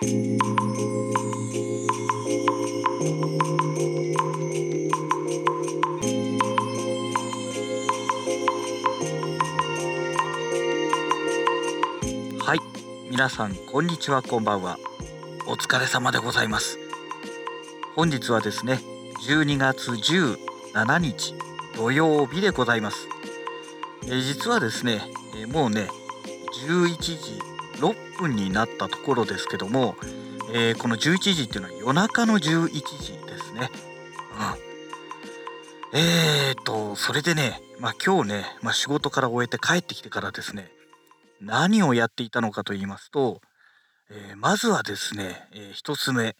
はい皆さんこんにちはこんばんは。お疲れ様でございます。本日はですね12月17日土曜日でございます。え実はですね、えもうね11時6分になったところですけども、えーこの11時っていうのは夜中の11時ですね。うん。えーとそれでねまあ今日ね、まあ、仕事から終えて帰ってきてからですね何をやっていたのかと言いますと、えーまずはですね、えー一つ目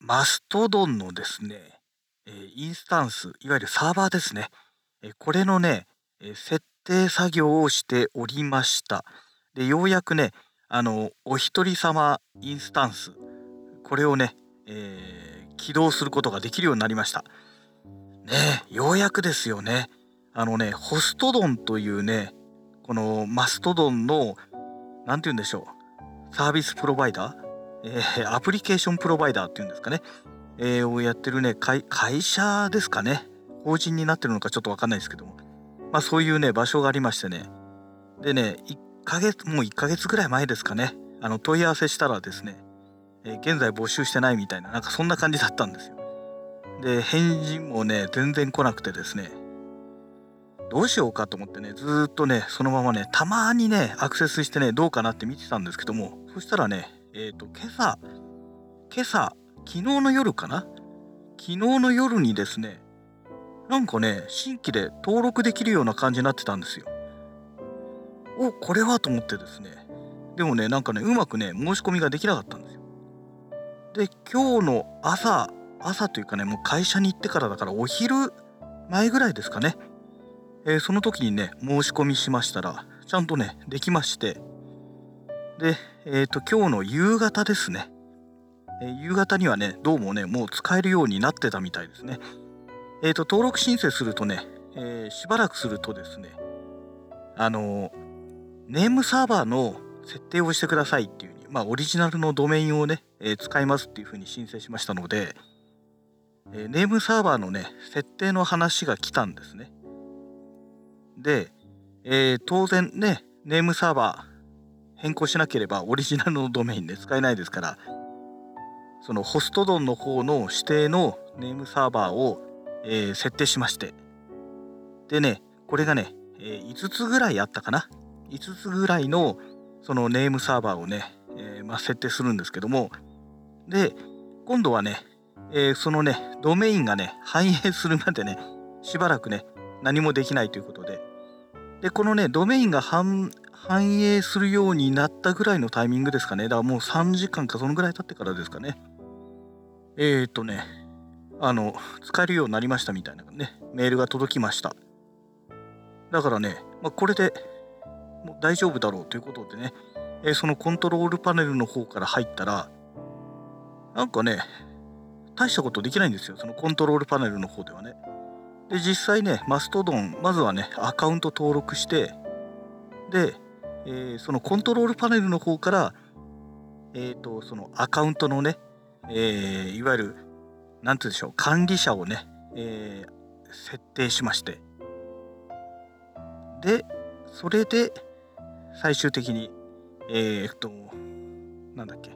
マストドンのですね、えインスタンスいわゆるサーバーですね、えこれのね、え設定作業をしておりました。でようやくねあのお一人様インスタンスこれをね、えー起動することができるようになりました。ねようやくですよね。あのねホストドンというねこのマストドンの何て言うんでしょうサービスプロバイダー、えーアプリケーションプロバイダーっていうんですかね、えーをやってるね会会社ですかね。法人になってるのかちょっとわかんないですけども。まあそういうね場所がありましてね。でね1ヶ月もう1ヶ月ぐらい前ですかね。あの問い合わせしたらですね、えー現在募集してないみたいななんかそんな感じだったんですよ。で返事もね全然来なくてですね。どうしようかと思ってねずーっとねそのままねたまにねアクセスしてねどうかなって見てたんですけどもそしたらねえっ、と今朝今朝昨日の夜かな？昨日の夜にですねなんかね新規で登録できるような感じになってたんですよ。おこれはと思ってですね。でもねなんかねうまくね申し込みができなかったんですよ。で今日の朝朝というかねもう会社に行ってからだからお昼前ぐらいですかね。えーその時にね申し込みしましたらちゃんとねできまして。でえっ、と今日の夕方ですね、夕方にはねどうもねもう使えるようになってたみたいですね。えっ、と登録申請するとね、えーしばらくするとですねあのネームサーバーの設定をしてくださいっていうふうにまあオリジナルのドメインをね、えー使いますっていうふうに申請しましたので、えネームサーバーのね設定の話が来たんですね。で、え当然ねネームサーバー変更しなければオリジナルのドメインで使えないですからそのホストドンの方の指定のネームサーバーを、えー設定しまして。でねこれがね、えー5つぐらいあったかな。5つぐらいのそのネームサーバーをね、えーまあ、設定するんですけども。で今度はね、えそのねドメインがね反映するまでねしばらくね何もできないということで。でこのねドメインが反映するようになったぐらいのタイミングですかね。だからもう3時間かそのぐらい経ってからですかね。えー、とねあの使えるようになりましたみたいなねメールが届きました。だからね、まあ、これでもう大丈夫だろうということでね、えーそのコントロールパネルの方から入ったらなんかね大したことできないんですよそのコントロールパネルの方ではね。で実際ねマストドンまずはねアカウント登録してで、えーそのコントロールパネルの方からえっ、とそのアカウントのね、えいわゆる何て言うんでしょう管理者をね、えー設定しまして。でそれで最終的にえーっとなんだっけ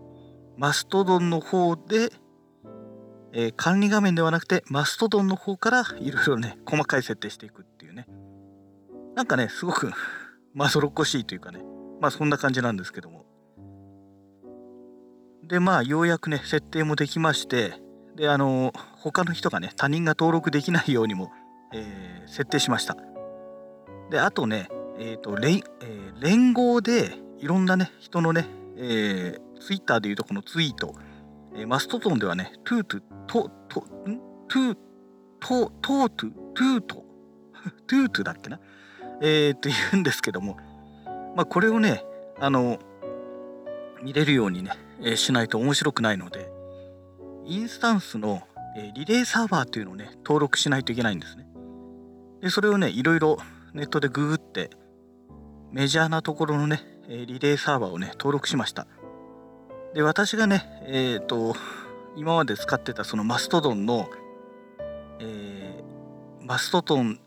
マストドンの方で、えー管理画面ではなくてマストドンの方からいろいろね細かい設定していくっていうね。なんかねすごくまどろっこしいというかね。まあそんな感じなんですけども。でまあようやくね設定もできまして。であの他の人がね他人が登録できないようにも、えー設定しました。であとねえっ、と連,、えー連合でいろんなね人のね、えー、ツイッターでいうとこのツイート、えーマストドンではねトゥートゥトトん？トゥトトートゥトゥート トゥートゥだっけな？えー、って言うんですけどもまあこれをねあの見れるようにね、えーしないと面白くないのでインスタンスの、リレーサーバーっていうのをね登録しないといけないんですね。でそれをねいろいろネットでググってメジャーなところのね、リレーサーバーをね登録しました。で私がねえっ、ー、と今まで使ってたそのマストドンの、えー、マストドン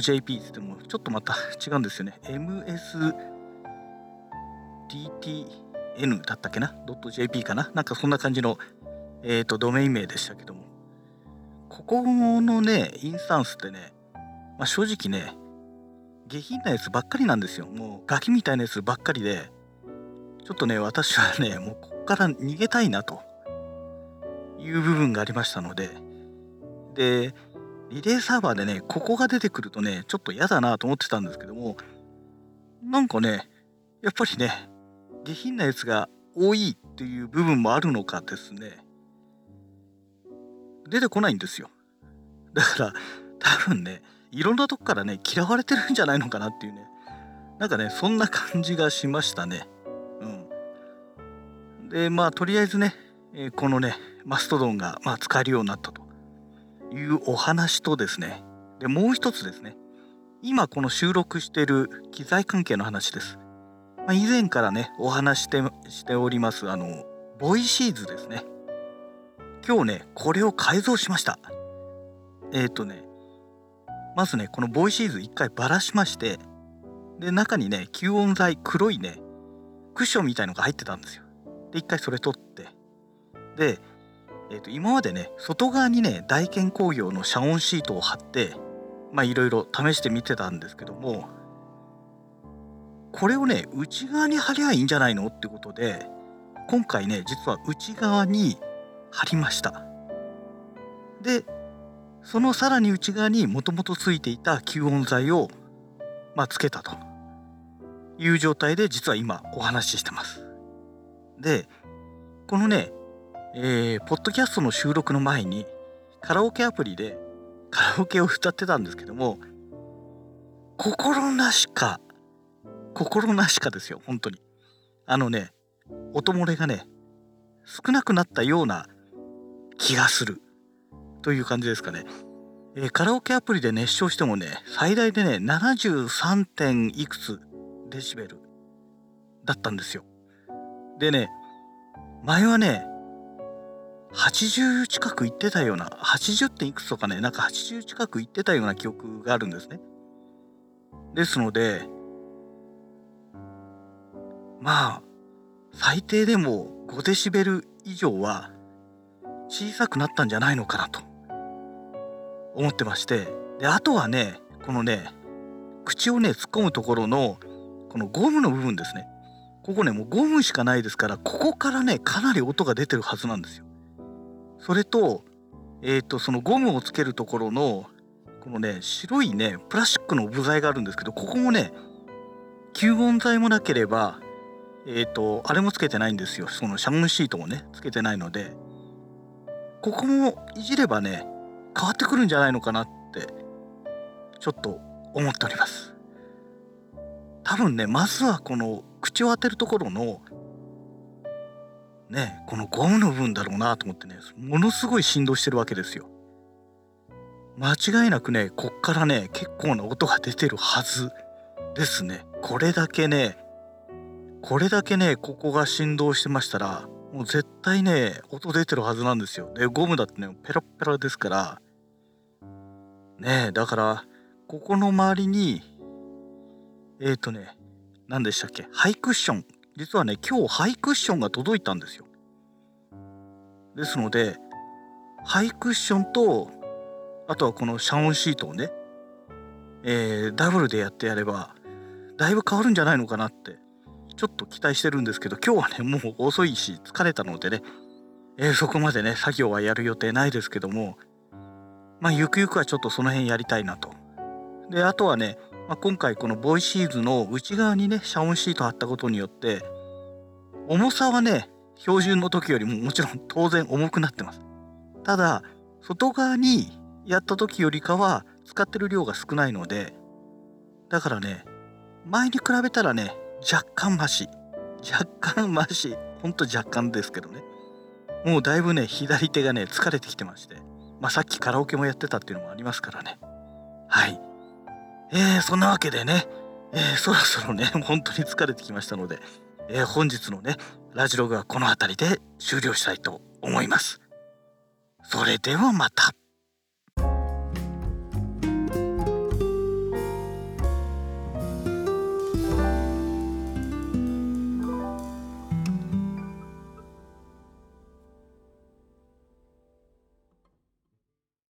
.jp って言ってもちょっとまた違うんですよね。MSDTN だったっけな .jp かな？なんかそんな感じの、えーと、ドメイン名でしたけども。ここのねインスタンスってね、まあ、正直ね下品なやつばっかりなんですよ。もうガキみたいなやつばっかりでちょっとね私はねもうこっから逃げたいなと。いう部分がありましたので。でリレーサーバーでねここが出てくるとねちょっと嫌だなと思ってたんですけどもなんかねやっぱりね下品なやつが多いっていう部分もあるのかですね。出てこないんですよ。だから多分ねいろんなとこからね嫌われてるんじゃないのかなっていうね。なんかねそんな感じがしましたね。うん。でまあとりあえずね、え、このねマストドンが、まあ、使えるようになったと。いうお話とですね。でもう一つですね。今この収録してる機材関係の話です、まあ、以前からねお話してしておりますあのボイシーズですね。今日ねこれを改造しました。えっ、ー、とねまずねこのボイシーズ一回ばらしましてで中にね吸音材黒いねクッションみたいのが入ってたんですよ。で一回それ取ってで、えー、と今までね外側にね大建工業の遮音シートを貼ってまあいろいろ試してみてたんですけどもこれをね内側に貼りゃいいんじゃないのってことで今回ね実は内側に貼りました。でそのさらに内側にもともとついていた吸音材を、まあ、つけたと。いう状態で実は今お話ししてます。でこのね、えー、ポッドキャストの収録の前にカラオケアプリでカラオケを歌ってたんですけども心なしか心なしかですよ本当に。あのね音漏れがね少なくなったような気がするという感じですかね。えー、カラオケアプリで熱唱してもね、最大でね、73. 点いくつデシベルだったんですよ。でね、前はね、80近く行ってたような、80点いくつとかね、なんか80近く行ってたような記憶があるんですね。ですので、まあ、最低でも5デシベル以上は小さくなったんじゃないのかなと。思ってまして。であとはねこのね口をね突っ込むところのこのゴムの部分ですね。ここねもうゴムしかないですからここからねかなり音が出てるはずなんですよ。それとえっ、ー、とそのゴムをつけるところのこのね白いねプラスチックの部材があるんですけどここもね吸音材もなければえっ、ー、とあれもつけてないんですよそのシャムシートもねつけてないのでここもいじればね変わってくるんじゃないのかなってちょっと思っております。多分ねまずはこの口を当てるところのねこのゴムの部分だろうなと思ってねものすごい振動してるわけですよ。間違いなくねこっからね結構な音が出てるはずですね。これだけねこれだけねここが振動してましたらもう絶対ね音出てるはずなんですよ。でゴムだってねペラペラですから。ねえだからここの周りにえっ、ー、とね何でしたっけ？ハイクッション。実はね今日ハイクッションが届いたんですよ。ですのでハイクッションとあとはこの遮音シートをね、えー、ダブルでやってやればだいぶ変わるんじゃないのかなってちょっと期待してるんですけど今日はねもう遅いし疲れたのでね、えー、そこまでね作業はやる予定ないですけどもまあゆくゆくはちょっとその辺やりたいなと。であとはね、まあ、今回このボイシーズの内側にね遮音シート貼ったことによって重さはね標準の時よりももちろん当然重くなってます。ただ外側にやった時よりかは使ってる量が少ないのでだからね前に比べたらね若干マシ。若干マシ。ほんと若干ですけどね。もうだいぶね左手がね疲れてきてまして。まあさっきカラオケもやってたっていうのもありますからね。はい。えー、そんなわけでね。えー、そろそろね本当に疲れてきましたので、えー、本日のねラジログはこの辺りで終了したいと思います。それではまた。